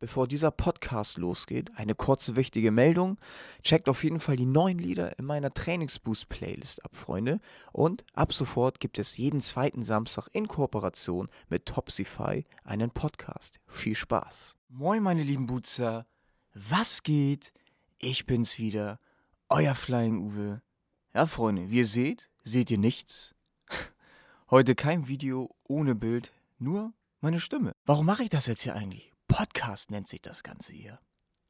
Bevor dieser Podcast losgeht, eine kurze wichtige Meldung. Checkt auf jeden Fall die neuen Lieder in meiner Trainingsboost-Playlist ab, Freunde. Und ab sofort gibt es jeden zweiten Samstag in Kooperation mit Topsify einen Podcast. Viel Spaß. Moin, meine lieben Bootser. Was geht? Ich bin's wieder. Euer Flying Uwe. Ja, Freunde, wie ihr seht, seht ihr nichts. Heute kein Video ohne Bild, nur meine Stimme. Warum mache ich das jetzt hier eigentlich? Podcast nennt sich das Ganze hier.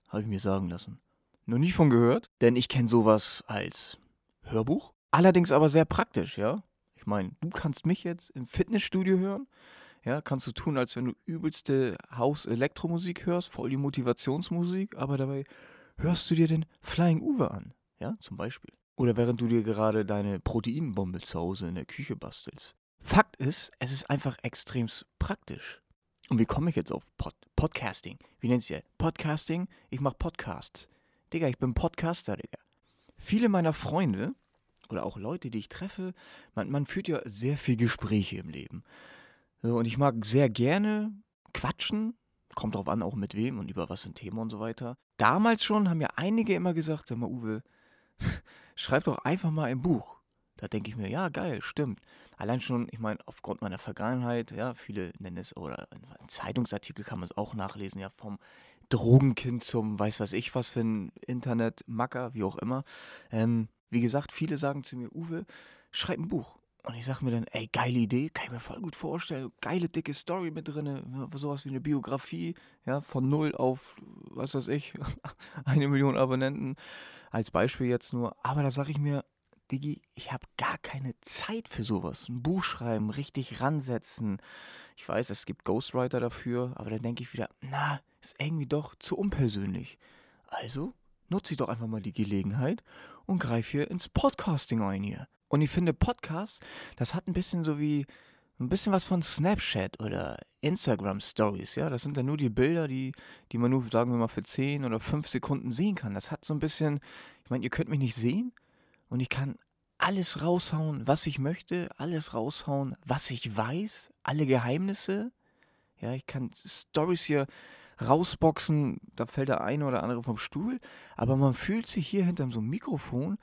Habe ich mir sagen lassen. Noch nie von gehört, denn ich kenne sowas als Hörbuch. Allerdings aber sehr praktisch, ja. Ich meine, du kannst mich jetzt im Fitnessstudio hören. Ja, kannst du tun, als wenn du übelste Haus-Elektromusik hörst, voll die Motivationsmusik, aber dabei hörst du dir den Flying Uwe an. Ja, zum Beispiel. Oder während du dir gerade deine Proteinbombe zu Hause in der Küche bastelst. Fakt ist, es ist einfach extrem praktisch. Und wie komme ich jetzt auf Pod Podcasting? Wie nennt ihr Podcasting? Ich mache Podcasts. Digga, ich bin Podcaster, Digga. Viele meiner Freunde oder auch Leute, die ich treffe, man, man führt ja sehr viel Gespräche im Leben. So, und ich mag sehr gerne quatschen. Kommt drauf an, auch mit wem und über was für ein Thema und so weiter. Damals schon haben ja einige immer gesagt, sag mal, Uwe, schreib doch einfach mal ein Buch. Da denke ich mir, ja, geil, stimmt. Allein schon, ich meine, aufgrund meiner Vergangenheit, ja, viele nennen es, oder ein Zeitungsartikel kann man es auch nachlesen, ja, vom Drogenkind zum weiß was ich was für ein Internetmacker, wie auch immer. Ähm, wie gesagt, viele sagen zu mir, Uwe, schreib ein Buch. Und ich sage mir dann, ey, geile Idee, kann ich mir voll gut vorstellen. Geile, dicke Story mit drin, sowas wie eine Biografie, ja, von null auf, was weiß ich, eine Million Abonnenten. Als Beispiel jetzt nur. Aber da sage ich mir, Digi, ich habe gar keine Zeit für sowas. Ein Buch schreiben, richtig ransetzen. Ich weiß, es gibt Ghostwriter dafür, aber dann denke ich wieder, na, ist irgendwie doch zu unpersönlich. Also nutze ich doch einfach mal die Gelegenheit und greife hier ins Podcasting ein hier. Und ich finde, Podcast, das hat ein bisschen so wie, ein bisschen was von Snapchat oder Instagram Stories, ja. Das sind dann nur die Bilder, die, die man nur, sagen wir mal, für 10 oder 5 Sekunden sehen kann. Das hat so ein bisschen, ich meine, ihr könnt mich nicht sehen, und ich kann alles raushauen, was ich möchte, alles raushauen, was ich weiß, alle Geheimnisse. Ja, ich kann Stories hier rausboxen, da fällt der eine oder andere vom Stuhl, aber man fühlt sich hier hinter so einem Mikrofon,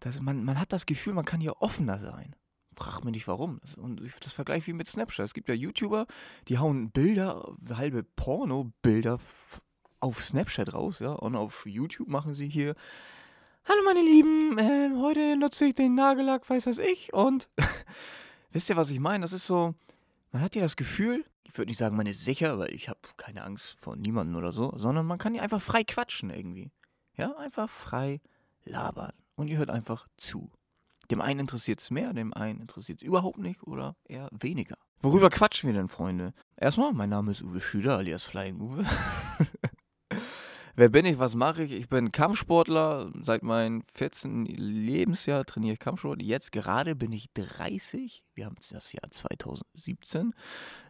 dass man, man hat das Gefühl, man kann hier offener sein. Frag mich nicht warum. Und das vergleiche wie mit Snapchat. Es gibt ja YouTuber, die hauen Bilder, halbe Porno-Bilder auf Snapchat raus, ja, und auf YouTube machen sie hier Hallo meine Lieben, äh, heute nutze ich den Nagellack, weiß was ich. Und wisst ihr, was ich meine? Das ist so, man hat ja das Gefühl, ich würde nicht sagen, man ist sicher, weil ich habe keine Angst vor niemandem oder so, sondern man kann ja einfach frei quatschen irgendwie. Ja, einfach frei labern. Und ihr hört einfach zu. Dem einen interessiert es mehr, dem einen interessiert es überhaupt nicht oder eher weniger. Worüber quatschen wir denn, Freunde? Erstmal, mein Name ist Uwe Schüder, alias Flying Uwe. Wer bin ich? Was mache ich? Ich bin Kampfsportler. Seit meinem 14. Lebensjahr trainiere ich Kampfsport. Jetzt gerade bin ich 30. Wir haben das Jahr 2017.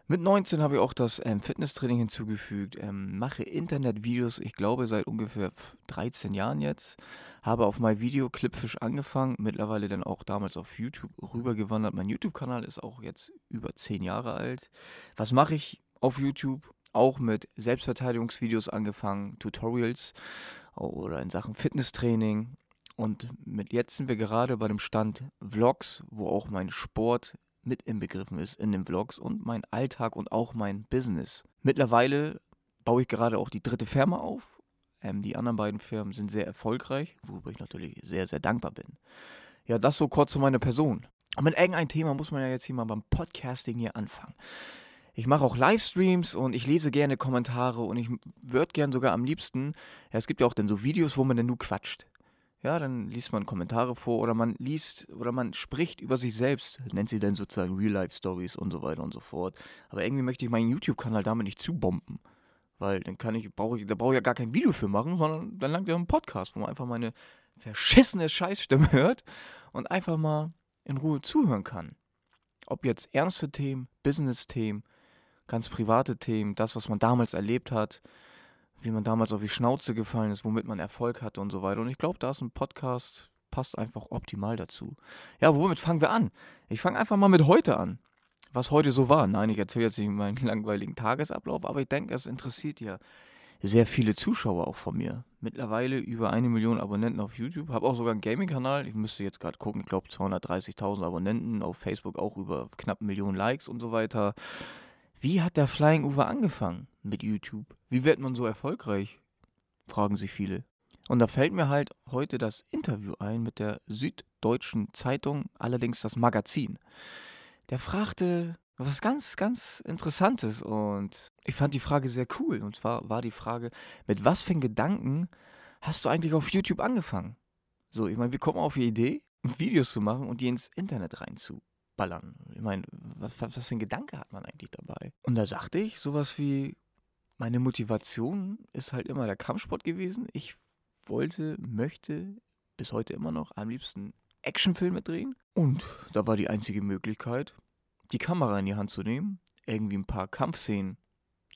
Mit 19 habe ich auch das ähm, Fitnesstraining hinzugefügt. Ähm, mache Internetvideos, ich glaube seit ungefähr 13 Jahren jetzt. Habe auf mein Video Clipfish angefangen. Mittlerweile dann auch damals auf YouTube rübergewandert. Mein YouTube-Kanal ist auch jetzt über 10 Jahre alt. Was mache ich auf YouTube? Auch mit Selbstverteidigungsvideos angefangen, Tutorials oder in Sachen Fitnesstraining. Und mit jetzt sind wir gerade bei dem Stand Vlogs, wo auch mein Sport mit inbegriffen ist in den Vlogs und mein Alltag und auch mein Business. Mittlerweile baue ich gerade auch die dritte Firma auf. Ähm, die anderen beiden Firmen sind sehr erfolgreich, worüber ich natürlich sehr, sehr dankbar bin. Ja, das so kurz zu meiner Person. Und mit irgendeinem Thema muss man ja jetzt hier mal beim Podcasting hier anfangen ich mache auch Livestreams und ich lese gerne Kommentare und ich würde gern sogar am liebsten, ja, es gibt ja auch dann so Videos, wo man dann nur quatscht. Ja, dann liest man Kommentare vor oder man liest oder man spricht über sich selbst, nennt sie dann sozusagen Real-Life-Stories und so weiter und so fort. Aber irgendwie möchte ich meinen YouTube-Kanal damit nicht zubomben. Weil dann kann ich, brauche ich, da brauche ich ja gar kein Video für machen, sondern dann langt ja ein Podcast, wo man einfach meine verschissene Scheißstimme hört und einfach mal in Ruhe zuhören kann. Ob jetzt ernste Themen, Business-Themen, ganz private Themen, das, was man damals erlebt hat, wie man damals auf die Schnauze gefallen ist, womit man Erfolg hatte und so weiter. Und ich glaube, da ist ein Podcast, passt einfach optimal dazu. Ja, womit fangen wir an? Ich fange einfach mal mit heute an. Was heute so war. Nein, ich erzähle jetzt nicht meinen langweiligen Tagesablauf, aber ich denke, es interessiert ja sehr viele Zuschauer auch von mir. Mittlerweile über eine Million Abonnenten auf YouTube. Habe auch sogar einen Gaming-Kanal. Ich müsste jetzt gerade gucken. Ich glaube 230.000 Abonnenten. Auf Facebook auch über knapp eine Million Likes und so weiter. Wie hat der Flying Uwe angefangen mit YouTube? Wie wird man so erfolgreich? Fragen sich viele. Und da fällt mir halt heute das Interview ein mit der Süddeutschen Zeitung, allerdings das Magazin. Der fragte was ganz, ganz Interessantes und ich fand die Frage sehr cool. Und zwar war die Frage, mit was für Gedanken hast du eigentlich auf YouTube angefangen? So, ich meine, wir kommen auf die Idee, Videos zu machen und die ins Internet reinzuballern. Ich meine, was, was für ein Gedanke hat man eigentlich dabei? Und da sagte ich sowas wie, meine Motivation ist halt immer der Kampfsport gewesen. Ich wollte, möchte bis heute immer noch am liebsten Actionfilme drehen. Und da war die einzige Möglichkeit, die Kamera in die Hand zu nehmen, irgendwie ein paar Kampfszenen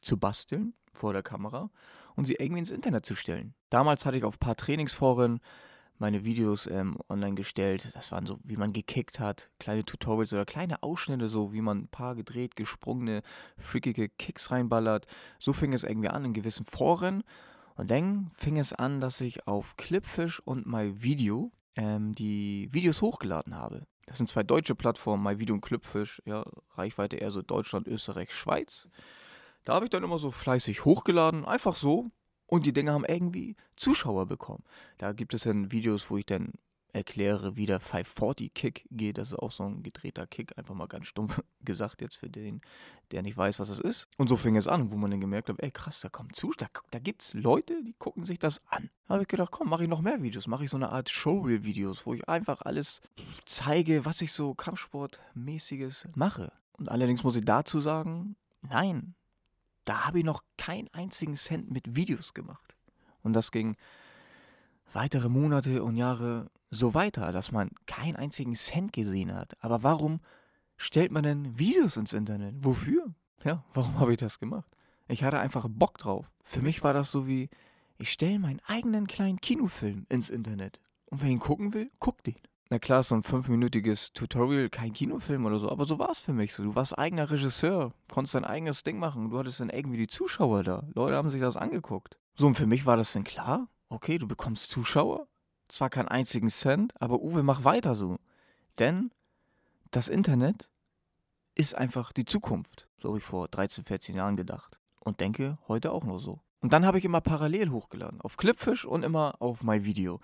zu basteln vor der Kamera und sie irgendwie ins Internet zu stellen. Damals hatte ich auf ein paar Trainingsforen meine Videos ähm, online gestellt. Das waren so, wie man gekickt hat, kleine Tutorials oder kleine Ausschnitte, so wie man ein paar gedreht, gesprungene, freakige Kicks reinballert. So fing es irgendwie an in gewissen Foren. Und dann fing es an, dass ich auf Clipfish und MyVideo ähm, die Videos hochgeladen habe. Das sind zwei deutsche Plattformen, MyVideo und Clipfish, ja, Reichweite eher so Deutschland, Österreich, Schweiz. Da habe ich dann immer so fleißig hochgeladen, einfach so. Und die Dinge haben irgendwie Zuschauer bekommen. Da gibt es dann Videos, wo ich dann erkläre, wie der 540-Kick geht. Das ist auch so ein gedrehter Kick, einfach mal ganz stumpf gesagt jetzt für den, der nicht weiß, was das ist. Und so fing es an, wo man dann gemerkt hat, ey krass, da kommt zu, da, da gibt es Leute, die gucken sich das an. Da habe ich gedacht, komm, mache ich noch mehr Videos, mache ich so eine Art Showreel-Videos, wo ich einfach alles zeige, was ich so Kampfsportmäßiges mache. Und allerdings muss ich dazu sagen, nein, da habe ich noch keinen einzigen Cent mit Videos gemacht. Und das ging weitere Monate und Jahre so weiter, dass man keinen einzigen Cent gesehen hat. Aber warum stellt man denn Videos ins Internet? Wofür? Ja, warum habe ich das gemacht? Ich hatte einfach Bock drauf. Für mich war das so wie, ich stelle meinen eigenen kleinen Kinofilm ins Internet. Und wer ihn gucken will, guckt ihn. Na klar, so ein fünfminütiges Tutorial, kein Kinofilm oder so, aber so war es für mich so. Du warst eigener Regisseur, konntest dein eigenes Ding machen, du hattest dann irgendwie die Zuschauer da. Leute haben sich das angeguckt. So, und für mich war das dann klar, okay, du bekommst Zuschauer, zwar keinen einzigen Cent, aber Uwe, mach weiter so. Denn das Internet ist einfach die Zukunft. So habe ich vor 13, 14 Jahren gedacht. Und denke heute auch noch so. Und dann habe ich immer parallel hochgeladen. Auf Clipfish und immer auf MyVideo.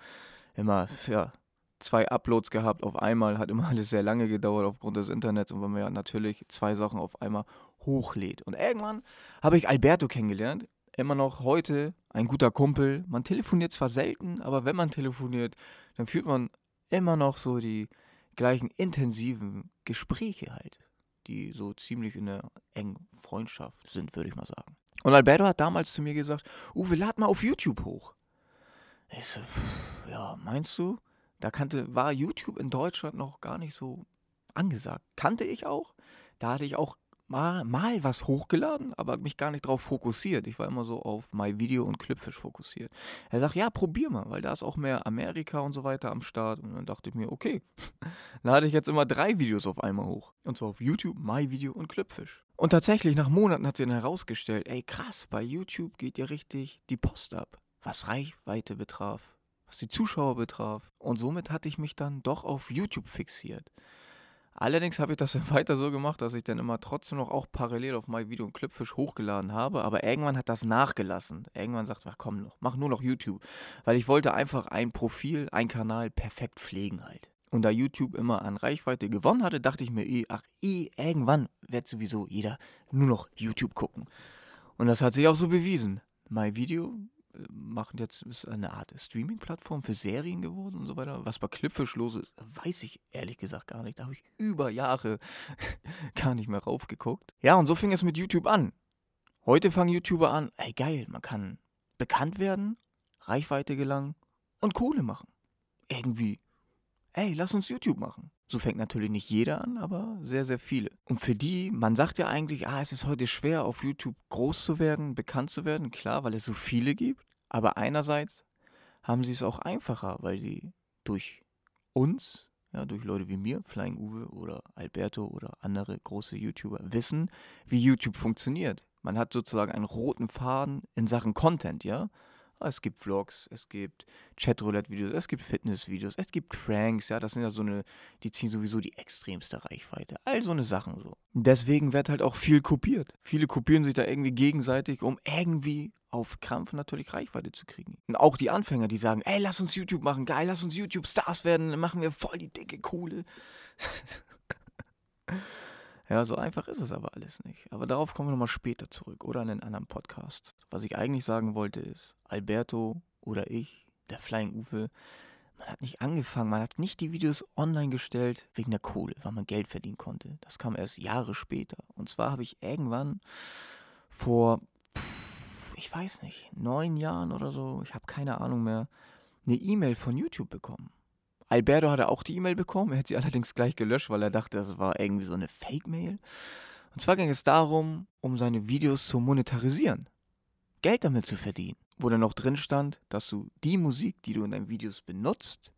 Immer, ja, zwei Uploads gehabt auf einmal. Hat immer alles sehr lange gedauert aufgrund des Internets. Und wenn man ja natürlich zwei Sachen auf einmal hochlädt. Und irgendwann habe ich Alberto kennengelernt immer noch heute ein guter Kumpel. Man telefoniert zwar selten, aber wenn man telefoniert, dann führt man immer noch so die gleichen intensiven Gespräche halt, die so ziemlich in der engen Freundschaft sind, würde ich mal sagen. Und Alberto hat damals zu mir gesagt, Uwe, lad mal auf YouTube hoch. Ich so, pff, ja, meinst du? Da kannte, war YouTube in Deutschland noch gar nicht so angesagt. Kannte ich auch. Da hatte ich auch mal, mal was hochgeladen, aber mich gar nicht drauf fokussiert. Ich war immer so auf MyVideo und Clipfish fokussiert. Er sagt, ja, probier mal, weil da ist auch mehr Amerika und so weiter am Start. Und dann dachte ich mir, okay, lade ich jetzt immer drei Videos auf einmal hoch. Und zwar auf YouTube, MyVideo und Clipfish. Und tatsächlich, nach Monaten hat sie dann herausgestellt, ey krass, bei YouTube geht ja richtig die Post ab. Was Reichweite betraf, was die Zuschauer betraf. Und somit hatte ich mich dann doch auf YouTube fixiert. Allerdings habe ich das dann weiter so gemacht, dass ich dann immer trotzdem noch auch parallel auf mein Video und Clipfish hochgeladen habe, aber irgendwann hat das nachgelassen. Irgendwann sagt, ach komm noch, mach nur noch YouTube, weil ich wollte einfach ein Profil, ein Kanal perfekt pflegen halt. Und da YouTube immer an Reichweite gewonnen hatte, dachte ich mir, eh, ach, eh, irgendwann wird sowieso jeder nur noch YouTube gucken. Und das hat sich auch so bewiesen. Mein Video machen jetzt ist eine Art Streaming-Plattform für Serien geworden und so weiter. Was bei Clipfish los ist, weiß ich ehrlich gesagt gar nicht. Da habe ich über Jahre gar nicht mehr raufgeguckt. Ja, und so fing es mit YouTube an. Heute fangen YouTuber an, ey geil, man kann bekannt werden, Reichweite gelangen und Kohle machen. Irgendwie, ey, lass uns YouTube machen. So fängt natürlich nicht jeder an, aber sehr, sehr viele. Und für die, man sagt ja eigentlich, ah, es ist heute schwer, auf YouTube groß zu werden, bekannt zu werden, klar, weil es so viele gibt. Aber einerseits haben sie es auch einfacher, weil sie durch uns, ja, durch Leute wie mir, Flying Uwe oder Alberto oder andere große YouTuber, wissen, wie YouTube funktioniert. Man hat sozusagen einen roten Faden in Sachen Content, ja. Es gibt Vlogs, es gibt Chatroulette-Videos, es gibt Fitness-Videos, es gibt Cranks, ja, das sind ja so eine, die ziehen sowieso die extremste Reichweite. All so eine Sachen so. Deswegen wird halt auch viel kopiert. Viele kopieren sich da irgendwie gegenseitig, um irgendwie auf Krampf natürlich Reichweite zu kriegen. Und auch die Anfänger, die sagen, ey, lass uns YouTube machen, geil, lass uns YouTube-Stars werden, dann machen wir voll die dicke Kohle. ja, so einfach ist es aber alles nicht. Aber darauf kommen wir nochmal später zurück oder in einen anderen Podcast. Was ich eigentlich sagen wollte ist, Alberto oder ich, der Flying Uwe, man hat nicht angefangen, man hat nicht die Videos online gestellt wegen der Kohle, weil man Geld verdienen konnte. Das kam erst Jahre später. Und zwar habe ich irgendwann vor ich weiß nicht, neun Jahren oder so, ich habe keine Ahnung mehr, eine E-Mail von YouTube bekommen. Alberto hatte auch die E-Mail bekommen, er hat sie allerdings gleich gelöscht, weil er dachte, das war irgendwie so eine Fake-Mail. Und zwar ging es darum, um seine Videos zu monetarisieren, Geld damit zu verdienen. Wo dann noch drin stand, dass du die Musik, die du in deinen Videos benutzt,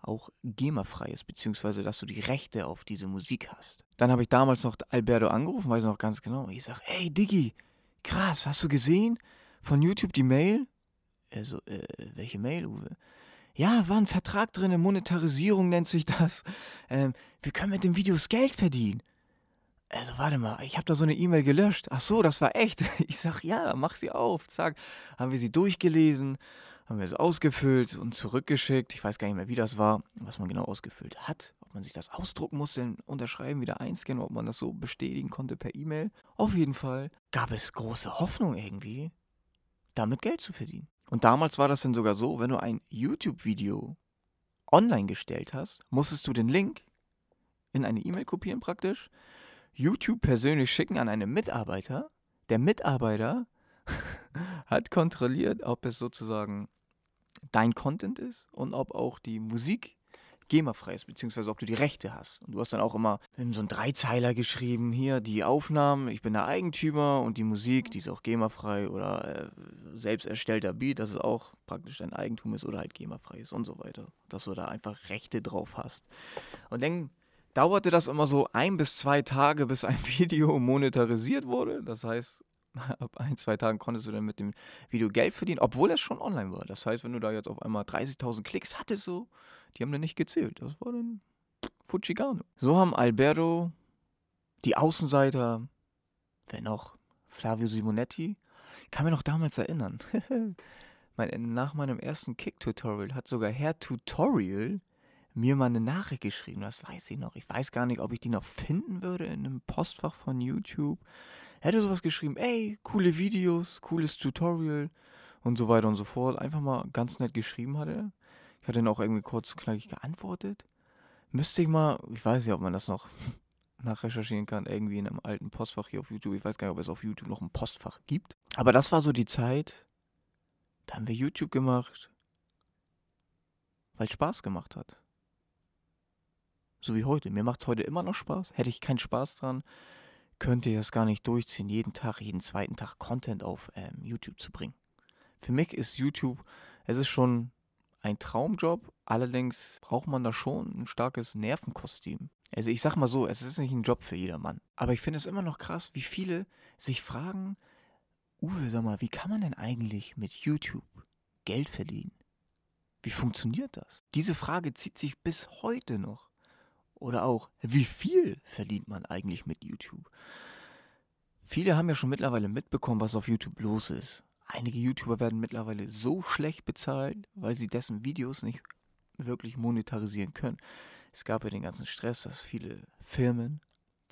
auch GEMA-frei ist, beziehungsweise dass du die Rechte auf diese Musik hast. Dann habe ich damals noch Alberto angerufen, weiß noch ganz genau. Ich sage, ey Diggi, krass, hast du gesehen? Von YouTube die Mail? Also, äh, welche Mail, Uwe? Ja, war ein Vertrag drin, Monetarisierung nennt sich das. Ähm, wir können mit den Videos Geld verdienen. Also, warte mal, ich habe da so eine E-Mail gelöscht. Ach so, das war echt. Ich sag, ja, mach sie auf. Zack, haben wir sie durchgelesen, haben wir es ausgefüllt und zurückgeschickt. Ich weiß gar nicht mehr, wie das war, was man genau ausgefüllt hat man sich das ausdrucken musste, unterschreiben, wieder einscannen, ob man das so bestätigen konnte per E-Mail. Auf jeden Fall gab es große Hoffnung irgendwie, damit Geld zu verdienen. Und damals war das dann sogar so, wenn du ein YouTube-Video online gestellt hast, musstest du den Link in eine E-Mail kopieren praktisch, YouTube persönlich schicken an einen Mitarbeiter. Der Mitarbeiter hat kontrolliert, ob es sozusagen dein Content ist und ob auch die Musik GEMA-frei ist, beziehungsweise ob du die Rechte hast. Und du hast dann auch immer in so einen Dreizeiler geschrieben, hier die Aufnahmen, ich bin der Eigentümer und die Musik, die ist auch GEMA-frei oder äh, selbst erstellter Beat, dass es auch praktisch dein Eigentum ist oder halt GEMA-frei ist und so weiter. Dass du da einfach Rechte drauf hast. Und dann dauerte das immer so ein bis zwei Tage, bis ein Video monetarisiert wurde. Das heißt, ab ein, zwei Tagen konntest du dann mit dem Video Geld verdienen, obwohl es schon online war. Das heißt, wenn du da jetzt auf einmal 30.000 Klicks hattest, so, die haben dann nicht gezählt. Das war dann Fujigano. So haben Alberto, die Außenseiter, wer noch? Flavio Simonetti, kann mir noch damals erinnern. mein, nach meinem ersten Kick-Tutorial hat sogar Herr Tutorial mir mal eine Nachricht geschrieben, das weiß ich noch. Ich weiß gar nicht, ob ich die noch finden würde in einem Postfach von YouTube. Hätte sowas geschrieben, ey, coole Videos, cooles Tutorial und so weiter und so fort. Einfach mal ganz nett geschrieben hat er. Ich hatte dann auch irgendwie kurz knackig geantwortet. Müsste ich mal, ich weiß nicht, ob man das noch nachrecherchieren kann, irgendwie in einem alten Postfach hier auf YouTube. Ich weiß gar nicht, ob es auf YouTube noch ein Postfach gibt. Aber das war so die Zeit, da haben wir YouTube gemacht, weil es Spaß gemacht hat. So wie heute. Mir macht es heute immer noch Spaß. Hätte ich keinen Spaß dran, könnte ich das gar nicht durchziehen, jeden Tag, jeden zweiten Tag Content auf ähm, YouTube zu bringen. Für mich ist YouTube, es ist schon ein Traumjob, allerdings braucht man da schon ein starkes Nervenkostüm. Also ich sag mal so, es ist nicht ein Job für jedermann. Aber ich finde es immer noch krass, wie viele sich fragen, Uwe, sag mal, wie kann man denn eigentlich mit YouTube Geld verdienen? Wie funktioniert das? Diese Frage zieht sich bis heute noch. Oder auch, wie viel verdient man eigentlich mit YouTube? Viele haben ja schon mittlerweile mitbekommen, was auf YouTube los ist. Einige YouTuber werden mittlerweile so schlecht bezahlt, weil sie dessen Videos nicht wirklich monetarisieren können. Es gab ja den ganzen Stress, dass viele Firmen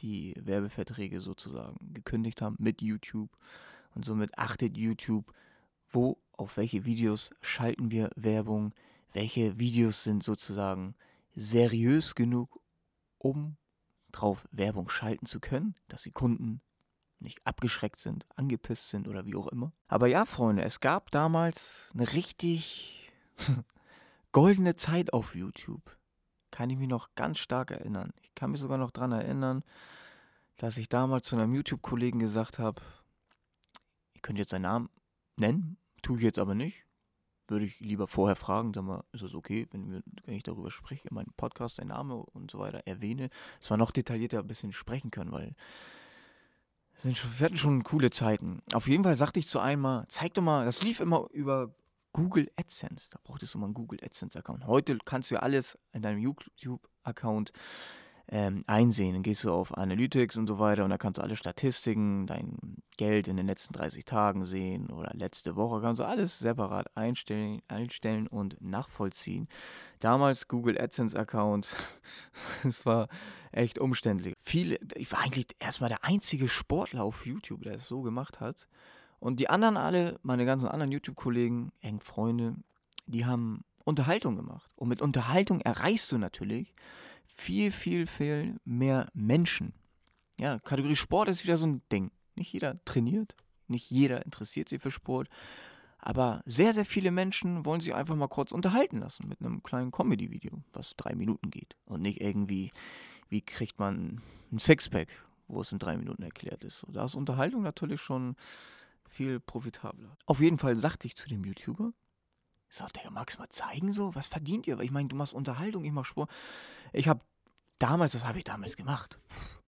die Werbeverträge sozusagen gekündigt haben mit YouTube. Und somit achtet YouTube, wo, auf welche Videos schalten wir Werbung, welche Videos sind sozusagen seriös genug, um drauf Werbung schalten zu können, dass die Kunden nicht abgeschreckt sind, angepisst sind oder wie auch immer. Aber ja, Freunde, es gab damals eine richtig goldene Zeit auf YouTube. Kann ich mich noch ganz stark erinnern. Ich kann mich sogar noch daran erinnern, dass ich damals zu einem YouTube-Kollegen gesagt habe, ich könnte jetzt seinen Namen nennen, tue ich jetzt aber nicht würde ich lieber vorher fragen, sag mal, ist es okay, wenn, wir, wenn ich darüber spreche, in meinem Podcast, dein Name und so weiter erwähne, dass wir noch detaillierter ein bisschen sprechen können, weil Sind, wir hatten schon coole Zeiten. Auf jeden Fall sagte ich zu einmal, zeig doch mal, das lief immer über Google AdSense. Da brauchtest du mal einen Google AdSense-Account. Heute kannst du ja alles in deinem YouTube-Account ähm, einsehen. Dann gehst du auf Analytics und so weiter und da kannst du alle Statistiken, dein Geld in den letzten 30 Tagen sehen oder letzte Woche kannst du alles separat einstellen, einstellen und nachvollziehen. Damals Google AdSense Account, es war echt umständlich. Viele, ich war eigentlich erstmal der einzige Sportler auf YouTube, der es so gemacht hat. Und die anderen alle, meine ganzen anderen YouTube-Kollegen, engen Freunde, die haben Unterhaltung gemacht. Und mit Unterhaltung erreichst du natürlich, viel, viel, viel mehr Menschen. Ja, Kategorie Sport ist wieder so ein Ding. Nicht jeder trainiert, nicht jeder interessiert sich für Sport, aber sehr, sehr viele Menschen wollen sich einfach mal kurz unterhalten lassen mit einem kleinen Comedy-Video, was drei Minuten geht. Und nicht irgendwie, wie kriegt man ein Sixpack, wo es in drei Minuten erklärt ist. da ist Unterhaltung natürlich schon viel profitabler. Auf jeden Fall sagte ich zu dem YouTuber, ich sagte, ja, magst du mal zeigen so? Was verdient ihr? Weil ich meine, du machst Unterhaltung, ich mach Sport. Ich habe damals, das habe ich damals gemacht.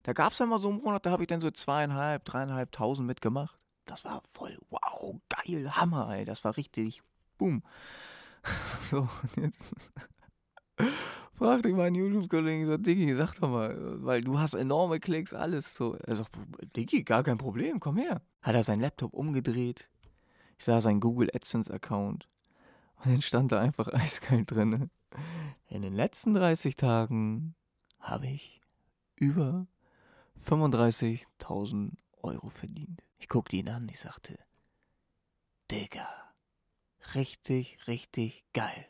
Da gab es ja mal so einen Monat, da habe ich dann so zweieinhalb, dreieinhalbtausend mitgemacht. Das war voll, wow, geil, Hammer, ey. Das war richtig, boom. So, und jetzt fragte ich meinen YouTube-Kollegen, so, Diggi, sag doch mal, weil du hast enorme Klicks, alles so. Er sagt, Diggi, gar kein Problem, komm her. Hat er seinen Laptop umgedreht. Ich sah seinen Google AdSense-Account. Und dann stand da einfach eiskalt drin. In den letzten 30 Tagen habe ich über 35.000 Euro verdient. Ich guckte ihn an, ich sagte, Digga, richtig, richtig geil.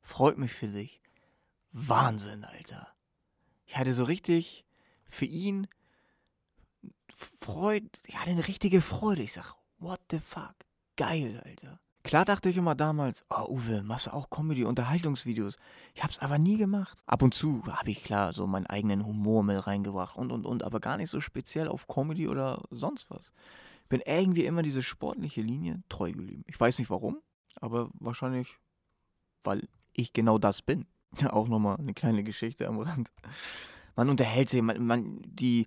Freut mich für dich. Wahnsinn, Alter. Ich hatte so richtig für ihn Freude, ich hatte eine richtige Freude. Ich sag, what the fuck? Geil, Alter. Klar dachte ich immer damals, oh Uwe, machst du auch Comedy, Unterhaltungsvideos. Ich hab's aber nie gemacht. Ab und zu habe ich klar so meinen eigenen Humor mit reingebracht und und und, aber gar nicht so speziell auf Comedy oder sonst was. Bin irgendwie immer diese sportliche Linie treu geblieben. Ich weiß nicht warum, aber wahrscheinlich, weil ich genau das bin. Ja, auch nochmal eine kleine Geschichte am Rand. Man unterhält sich, man, man, die,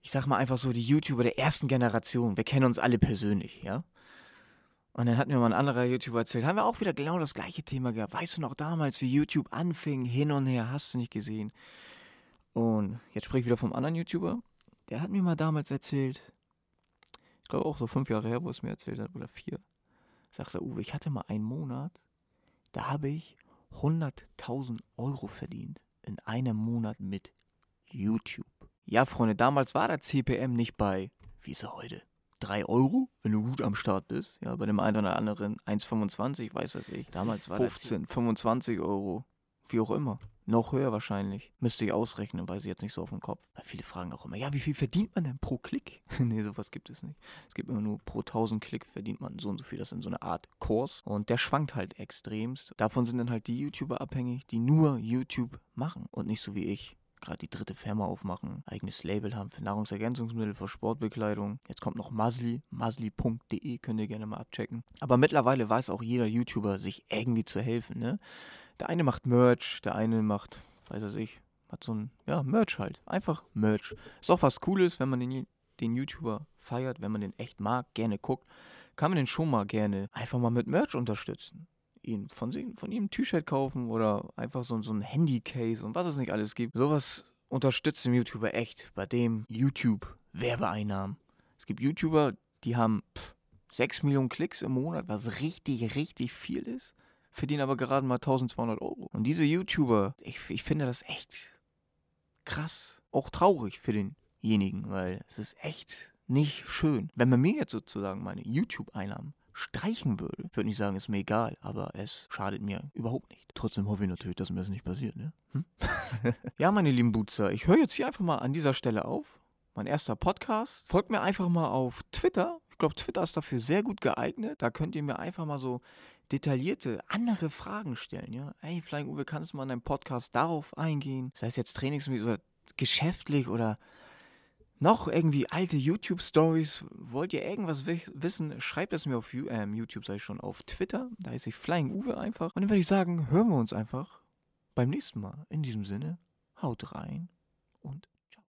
ich sag mal einfach so, die YouTuber der ersten Generation, wir kennen uns alle persönlich, ja? Und dann hat mir mal ein anderer YouTuber erzählt, haben wir auch wieder genau das gleiche Thema gehabt. Weißt du noch damals, wie YouTube anfing, hin und her, hast du nicht gesehen. Und jetzt spreche ich wieder vom anderen YouTuber. Der hat mir mal damals erzählt, ich glaube auch so fünf Jahre her, wo es mir erzählt hat, oder vier. Sagt er, Uwe, ich hatte mal einen Monat, da habe ich 100.000 Euro verdient in einem Monat mit YouTube. Ja, Freunde, damals war der CPM nicht bei, wie ist er heute, 3 Euro, wenn du gut am Start bist. Ja, bei dem einen oder anderen 1,25, weiß was ich. Damals war 15, 25 Euro. Wie auch immer. Noch höher wahrscheinlich. Müsste ich ausrechnen, weiß ich jetzt nicht so auf dem Kopf. Weil viele fragen auch immer, ja, wie viel verdient man denn pro Klick? nee, sowas gibt es nicht. Es gibt immer nur pro 1000 Klick verdient man so und so viel. Das ist so eine Art Kurs. Und der schwankt halt extremst. Davon sind dann halt die YouTuber abhängig, die nur YouTube machen und nicht so wie ich gerade die dritte Firma aufmachen, eigenes Label haben für Nahrungsergänzungsmittel, für Sportbekleidung. Jetzt kommt noch Masli, masli.de, könnt ihr gerne mal abchecken. Aber mittlerweile weiß auch jeder YouTuber, sich irgendwie zu helfen. Ne? Der eine macht Merch, der eine macht, weiß er sich, hat so ein, ja, Merch halt. Einfach Merch. Ist auch was Cooles, wenn man den, den YouTuber feiert, wenn man den echt mag, gerne guckt, kann man den schon mal gerne einfach mal mit Merch unterstützen ihn von, von ihm ein T-Shirt kaufen oder einfach so, so ein Handycase und was es nicht alles gibt. Sowas unterstützt den YouTuber echt, bei dem YouTube Werbeeinnahmen. Es gibt YouTuber, die haben pff, 6 Millionen Klicks im Monat, was richtig, richtig viel ist, verdienen aber gerade mal 1200 Euro. Und diese YouTuber, ich, ich finde das echt krass, auch traurig für denjenigen, weil es ist echt nicht schön. Wenn man mir jetzt sozusagen meine YouTube-Einnahmen streichen würde, ich würde nicht sagen, ist mir egal, aber es schadet mir überhaupt nicht. Trotzdem hoffe ich natürlich, dass mir das nicht passiert, ne? Hm? ja, meine lieben Boozer, ich höre jetzt hier einfach mal an dieser Stelle auf. Mein erster Podcast. Folgt mir einfach mal auf Twitter. Ich glaube, Twitter ist dafür sehr gut geeignet. Da könnt ihr mir einfach mal so detaillierte, andere Fragen stellen, ja? Hey, Flying Uwe, kannst du mal in deinem Podcast darauf eingehen? Das heißt jetzt trainingsmäßig oder geschäftlich oder noch irgendwie alte YouTube-Stories? Wollt ihr irgendwas wissen? Schreibt es mir auf ähm, YouTube, sei schon, auf Twitter. Da heiße ich Flying Uwe einfach. Und dann würde ich sagen, hören wir uns einfach beim nächsten Mal. In diesem Sinne, haut rein und